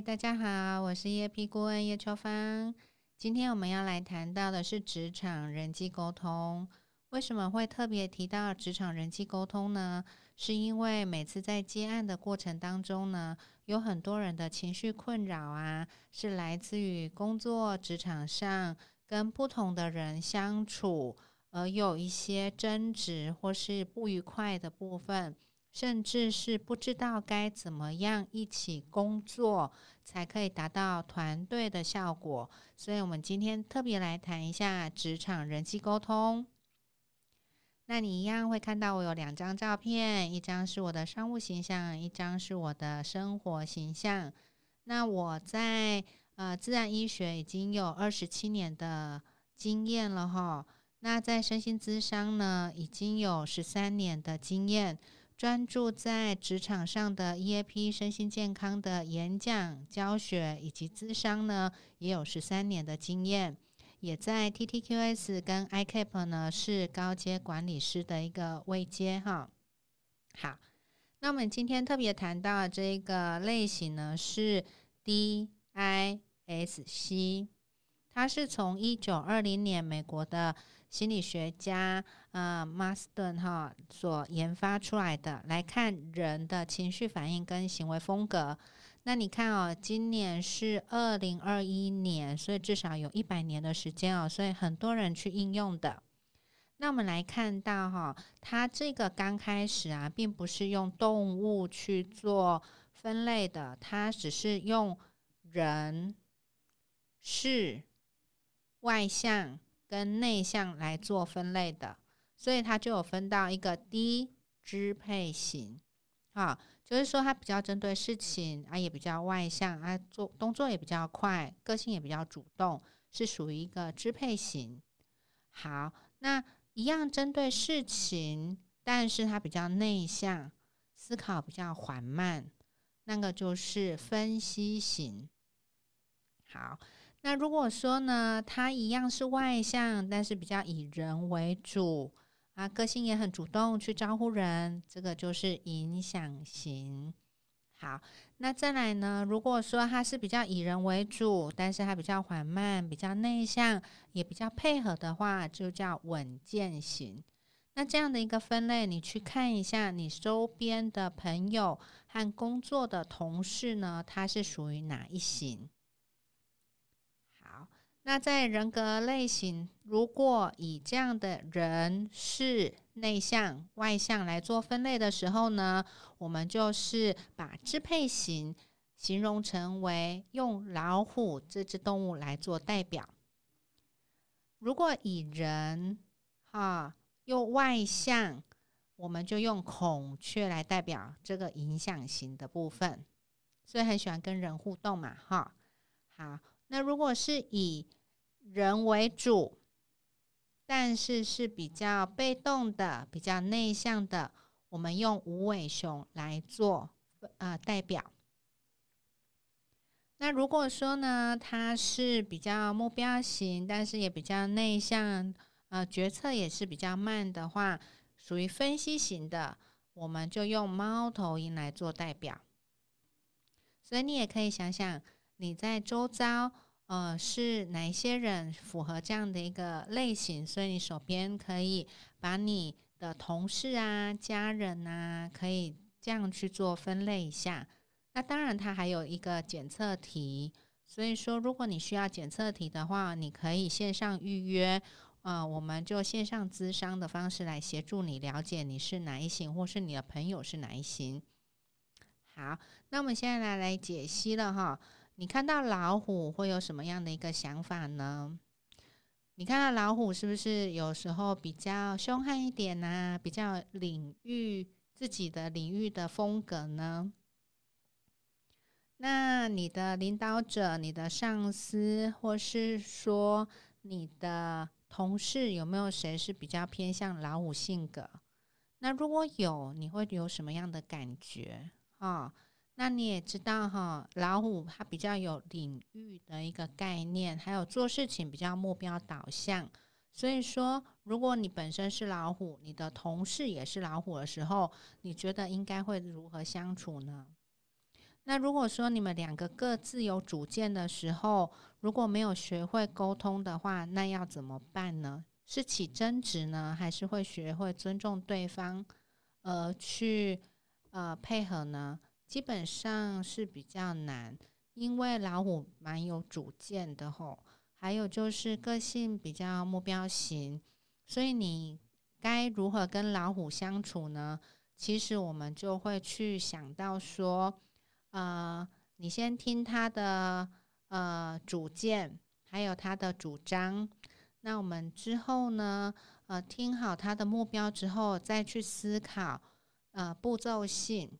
大家好，我是 EAP 顾问叶秋芳。今天我们要来谈到的是职场人际沟通。为什么会特别提到职场人际沟通呢？是因为每次在接案的过程当中呢，有很多人的情绪困扰啊，是来自于工作职场上跟不同的人相处，而有一些争执或是不愉快的部分。甚至是不知道该怎么样一起工作才可以达到团队的效果，所以我们今天特别来谈一下职场人际沟通。那你一样会看到我有两张照片，一张是我的商务形象，一张是我的生活形象。那我在呃自然医学已经有二十七年的经验了哈，那在身心咨商呢已经有十三年的经验。专注在职场上的 EAP 身心健康的演讲、教学以及咨商呢，也有十三年的经验，也在 TTQS 跟 ICAP 呢是高阶管理师的一个位阶哈。好，那我们今天特别谈到这个类型呢是 DISC，它是从一九二零年美国的。心理学家呃马斯顿哈所研发出来的来看人的情绪反应跟行为风格，那你看哦，今年是二零二一年，所以至少有一百年的时间哦，所以很多人去应用的。那我们来看到哈，它这个刚开始啊，并不是用动物去做分类的，它只是用人、事、外向。跟内向来做分类的，所以它就有分到一个低支配型，啊，就是说它比较针对事情啊，也比较外向啊，做动作也比较快，个性也比较主动，是属于一个支配型。好，那一样针对事情，但是它比较内向，思考比较缓慢，那个就是分析型。好。那如果说呢，他一样是外向，但是比较以人为主啊，个性也很主动去招呼人，这个就是影响型。好，那再来呢，如果说他是比较以人为主，但是他比较缓慢、比较内向，也比较配合的话，就叫稳健型。那这样的一个分类，你去看一下你周边的朋友和工作的同事呢，他是属于哪一型？那在人格类型，如果以这样的人是内向、外向来做分类的时候呢，我们就是把支配型形容成为用老虎这只动物来做代表。如果以人哈又外向，我们就用孔雀来代表这个影响型的部分，所以很喜欢跟人互动嘛，哈。好，那如果是以人为主，但是是比较被动的、比较内向的。我们用无尾熊来做呃代表。那如果说呢，它是比较目标型，但是也比较内向，呃，决策也是比较慢的话，属于分析型的，我们就用猫头鹰来做代表。所以你也可以想想，你在周遭。呃，是哪一些人符合这样的一个类型？所以你手边可以把你的同事啊、家人啊，可以这样去做分类一下。那当然，它还有一个检测题。所以说，如果你需要检测题的话，你可以线上预约。呃，我们就线上咨商的方式来协助你了解你是哪一型，或是你的朋友是哪一型。好，那我们现在来来解析了哈。你看到老虎会有什么样的一个想法呢？你看到老虎是不是有时候比较凶悍一点呢？比较领域自己的领域的风格呢？那你的领导者、你的上司，或是说你的同事，有没有谁是比较偏向老虎性格？那如果有，你会有什么样的感觉啊？那你也知道哈，老虎它比较有领域的一个概念，还有做事情比较目标导向。所以说，如果你本身是老虎，你的同事也是老虎的时候，你觉得应该会如何相处呢？那如果说你们两个各自有主见的时候，如果没有学会沟通的话，那要怎么办呢？是起争执呢，还是会学会尊重对方，呃，去呃配合呢？基本上是比较难，因为老虎蛮有主见的吼，还有就是个性比较目标型，所以你该如何跟老虎相处呢？其实我们就会去想到说，呃，你先听他的呃主见，还有他的主张。那我们之后呢？呃，听好他的目标之后，再去思考，呃，步骤性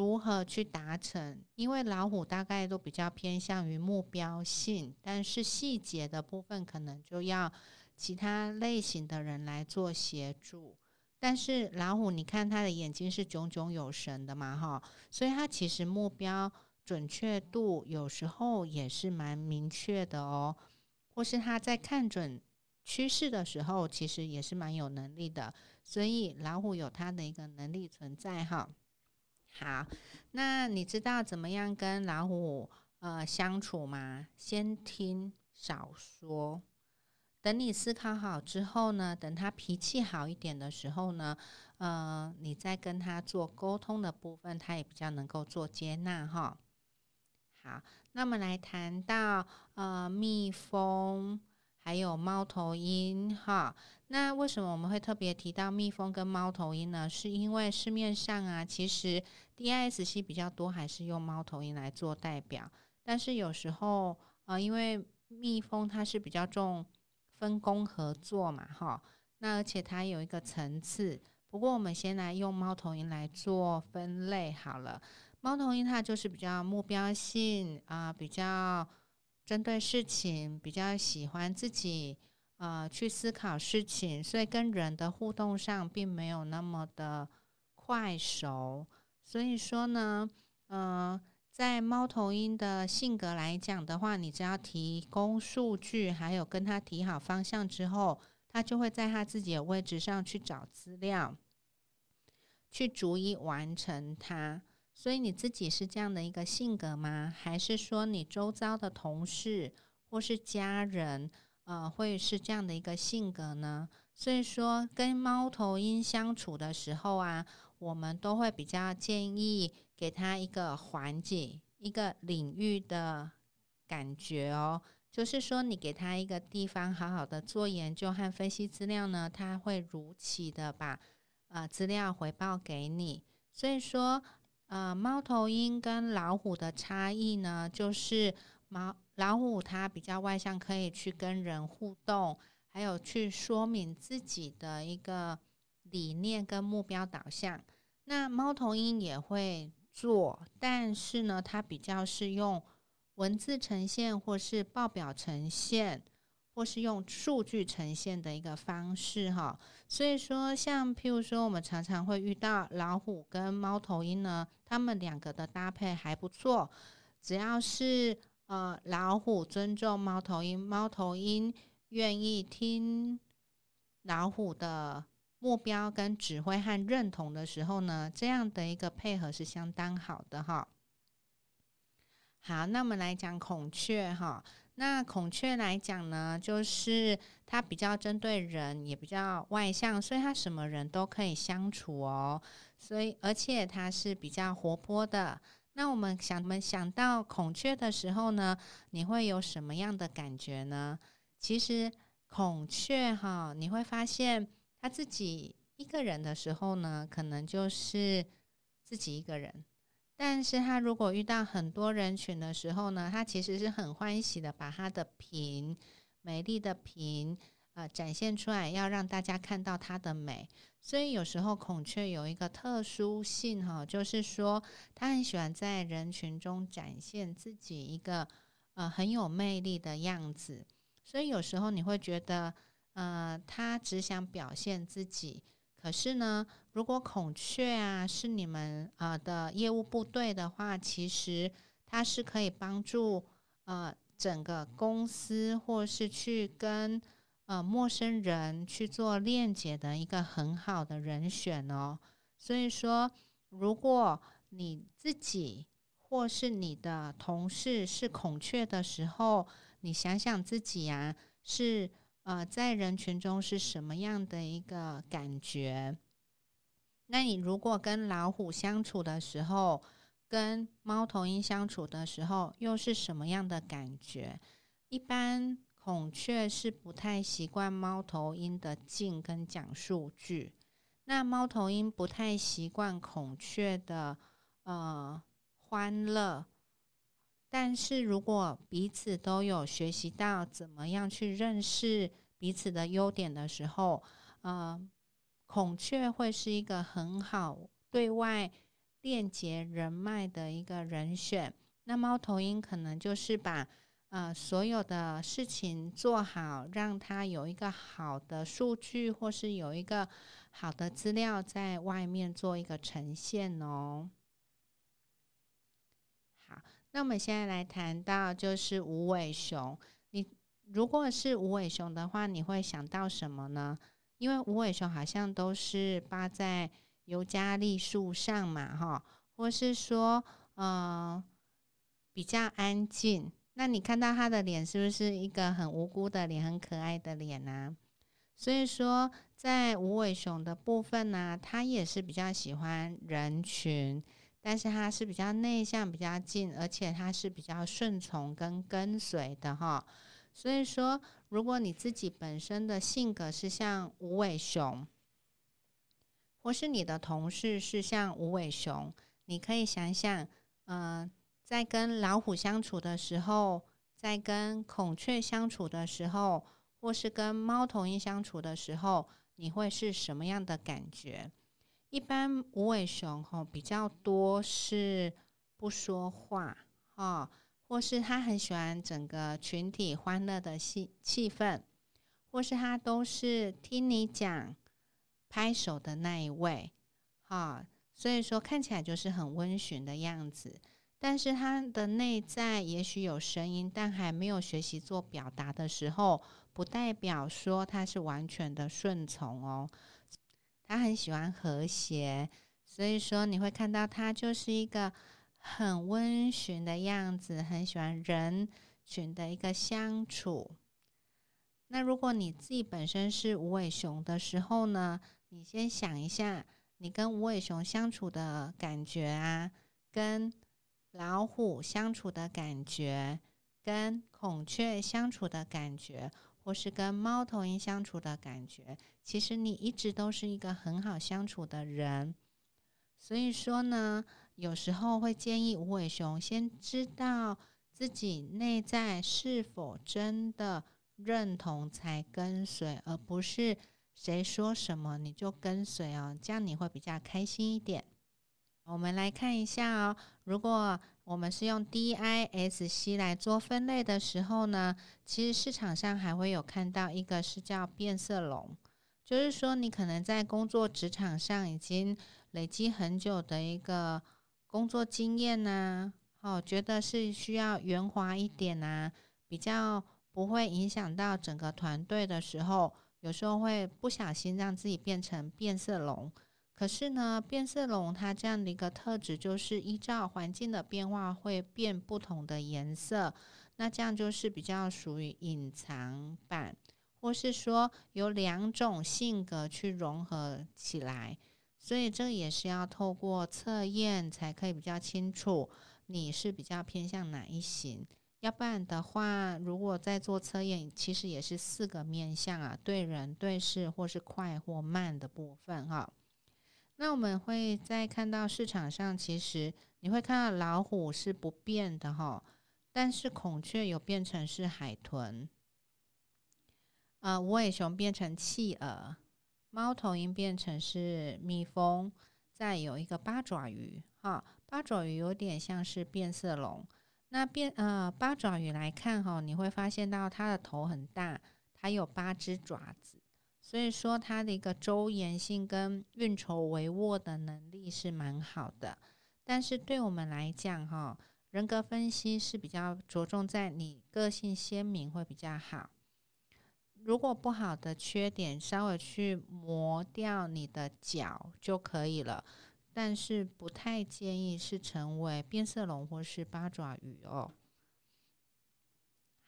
如何去达成。因为老虎大概都比较偏向于目标性，但是细节的部分可能就要其他类型的人来做协助。但是老虎，你看它的眼睛是炯炯有神的嘛，哈，所以它其实目标准确度有时候也是蛮明确的哦。或是他在看准趋势的时候，其实也是蛮有能力的。所以老虎有它的一个能力存在哈。好，那你知道怎么样跟老虎呃相处吗？先听少说，等你思考好之后呢，等他脾气好一点的时候呢，呃，你再跟他做沟通的部分，他也比较能够做接纳哈。好。那么来谈到呃蜜蜂还有猫头鹰哈，那为什么我们会特别提到蜜蜂跟猫头鹰呢？是因为市面上啊，其实 DISC 比较多，还是用猫头鹰来做代表。但是有时候呃，因为蜜蜂它是比较重分工合作嘛哈，那而且它有一个层次。不过我们先来用猫头鹰来做分类好了。猫头鹰它就是比较目标性啊，比较针对事情，比较喜欢自己呃去思考事情，所以跟人的互动上并没有那么的快熟。所以说呢，呃，在猫头鹰的性格来讲的话，你只要提供数据，还有跟他提好方向之后，他就会在他自己的位置上去找资料，去逐一完成它。所以你自己是这样的一个性格吗？还是说你周遭的同事或是家人，呃，会是这样的一个性格呢？所以说跟猫头鹰相处的时候啊，我们都会比较建议给他一个环境、一个领域的感觉哦。就是说，你给他一个地方，好好的做研究和分析资料呢，他会如期的把呃资料回报给你。所以说。呃，猫头鹰跟老虎的差异呢，就是猫老虎它比较外向，可以去跟人互动，还有去说明自己的一个理念跟目标导向。那猫头鹰也会做，但是呢，它比较是用文字呈现或是报表呈现。或是用数据呈现的一个方式哈，所以说像譬如说，我们常常会遇到老虎跟猫头鹰呢，他们两个的搭配还不错。只要是呃老虎尊重猫头鹰，猫头鹰愿意听老虎的目标跟指挥和认同的时候呢，这样的一个配合是相当好的哈。好，那我们来讲孔雀哈。那孔雀来讲呢，就是它比较针对人，也比较外向，所以它什么人都可以相处哦。所以而且它是比较活泼的。那我们想，我们想到孔雀的时候呢，你会有什么样的感觉呢？其实孔雀哈，你会发现它自己一个人的时候呢，可能就是自己一个人。但是他如果遇到很多人群的时候呢，他其实是很欢喜的，把他的屏美丽的屏呃展现出来，要让大家看到它的美。所以有时候孔雀有一个特殊性哈，就是说它很喜欢在人群中展现自己一个呃很有魅力的样子。所以有时候你会觉得呃它只想表现自己。可是呢，如果孔雀啊是你们呃的业务部队的话，其实它是可以帮助呃整个公司或是去跟呃陌生人去做链接的一个很好的人选哦。所以说，如果你自己或是你的同事是孔雀的时候，你想想自己呀，是呃在人群中是什么样的一个感觉？那你如果跟老虎相处的时候，跟猫头鹰相处的时候，又是什么样的感觉？一般孔雀是不太习惯猫头鹰的静跟讲数据，那猫头鹰不太习惯孔雀的呃欢乐。但是如果彼此都有学习到怎么样去认识彼此的优点的时候，呃。孔雀会是一个很好对外链接人脉的一个人选，那猫头鹰可能就是把呃所有的事情做好，让它有一个好的数据，或是有一个好的资料在外面做一个呈现哦。好，那我们现在来谈到就是无尾熊，你如果是无尾熊的话，你会想到什么呢？因为无尾熊好像都是扒在尤加利树上嘛，哈，或是说，嗯，比较安静。那你看到他的脸是不是一个很无辜的脸，很可爱的脸呢？所以说，在无尾熊的部分呢，它也是比较喜欢人群，但是它是比较内向、比较静，而且它是比较顺从跟跟随的，哈。所以说，如果你自己本身的性格是像无尾熊，或是你的同事是像无尾熊，你可以想想，嗯，在跟老虎相处的时候，在跟孔雀相处的时候，或是跟猫头鹰相处的时候，你会是什么样的感觉？一般无尾熊吼比较多是不说话，哈。或是他很喜欢整个群体欢乐的气气氛，或是他都是听你讲拍手的那一位，哈，所以说看起来就是很温驯的样子，但是他的内在也许有声音，但还没有学习做表达的时候，不代表说他是完全的顺从哦，他很喜欢和谐，所以说你会看到他就是一个。很温驯的样子，很喜欢人群的一个相处。那如果你自己本身是无尾熊的时候呢？你先想一下，你跟无尾熊相处的感觉啊，跟老虎相处的感觉，跟孔雀相处的感觉，或是跟猫头鹰相处的感觉，其实你一直都是一个很好相处的人。所以说呢。有时候会建议无尾熊先知道自己内在是否真的认同才跟随，而不是谁说什么你就跟随哦，这样你会比较开心一点。我们来看一下哦，如果我们是用 D I S C 来做分类的时候呢，其实市场上还会有看到一个是叫变色龙，就是说你可能在工作职场上已经累积很久的一个。工作经验呐，哦，觉得是需要圆滑一点呐，比较不会影响到整个团队的时候，有时候会不小心让自己变成变色龙。可是呢，变色龙它这样的一个特质，就是依照环境的变化会变不同的颜色，那这样就是比较属于隐藏版，或是说有两种性格去融合起来。所以这也是要透过测验才可以比较清楚你是比较偏向哪一型，要不然的话，如果在做测验，其实也是四个面相啊，对人、对事或是快或慢的部分哈。那我们会再看到市场上，其实你会看到老虎是不变的哈，但是孔雀有变成是海豚，呃，无尾熊变成企鹅。猫头鹰变成是蜜蜂，再有一个八爪鱼，哈，八爪鱼有点像是变色龙。那变呃八爪鱼来看哈，你会发现到它的头很大，它有八只爪子，所以说它的一个周延性跟运筹帷幄的能力是蛮好的。但是对我们来讲哈，人格分析是比较着重在你个性鲜明会比较好。如果不好的缺点，稍微去磨掉你的角就可以了。但是不太建议是成为变色龙或是八爪鱼哦。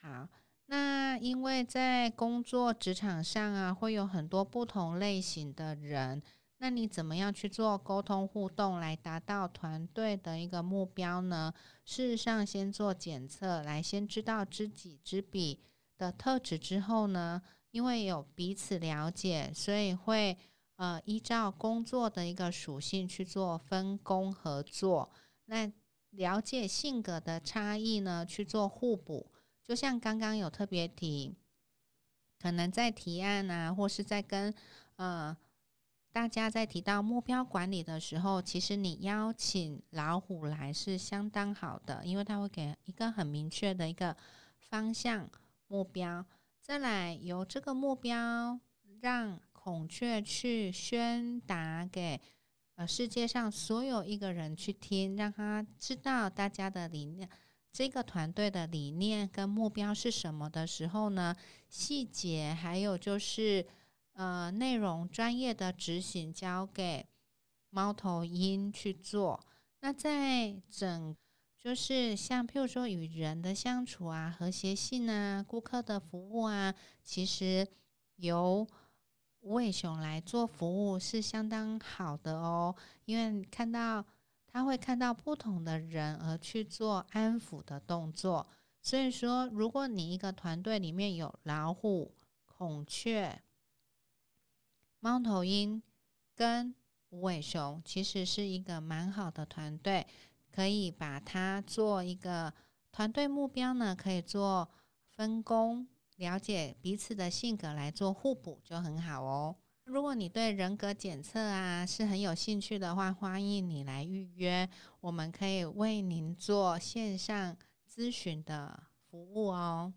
好，那因为在工作职场上啊，会有很多不同类型的人，那你怎么样去做沟通互动，来达到团队的一个目标呢？事实上，先做检测，来先知道知己知彼的特质之后呢，因为有彼此了解，所以会。呃，依照工作的一个属性去做分工合作，那了解性格的差异呢，去做互补。就像刚刚有特别提，可能在提案啊，或是在跟呃大家在提到目标管理的时候，其实你邀请老虎来是相当好的，因为他会给一个很明确的一个方向目标，再来由这个目标让。孔雀去宣达给呃世界上所有一个人去听，让他知道大家的理念，这个团队的理念跟目标是什么的时候呢？细节还有就是呃内容专业的执行交给猫头鹰去做。那在整就是像譬如说与人的相处啊、和谐性啊、顾客的服务啊，其实由无尾熊来做服务是相当好的哦，因为看到他会看到不同的人而去做安抚的动作。所以说，如果你一个团队里面有老虎、孔雀、猫头鹰跟无尾熊，其实是一个蛮好的团队，可以把它做一个团队目标呢，可以做分工。了解彼此的性格来做互补就很好哦。如果你对人格检测啊是很有兴趣的话，欢迎你来预约，我们可以为您做线上咨询的服务哦。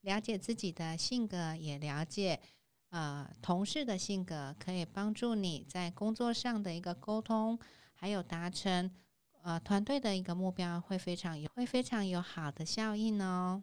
了解自己的性格，也了解呃同事的性格，可以帮助你在工作上的一个沟通，还有达成呃团队的一个目标，会非常有会非常有好的效应哦。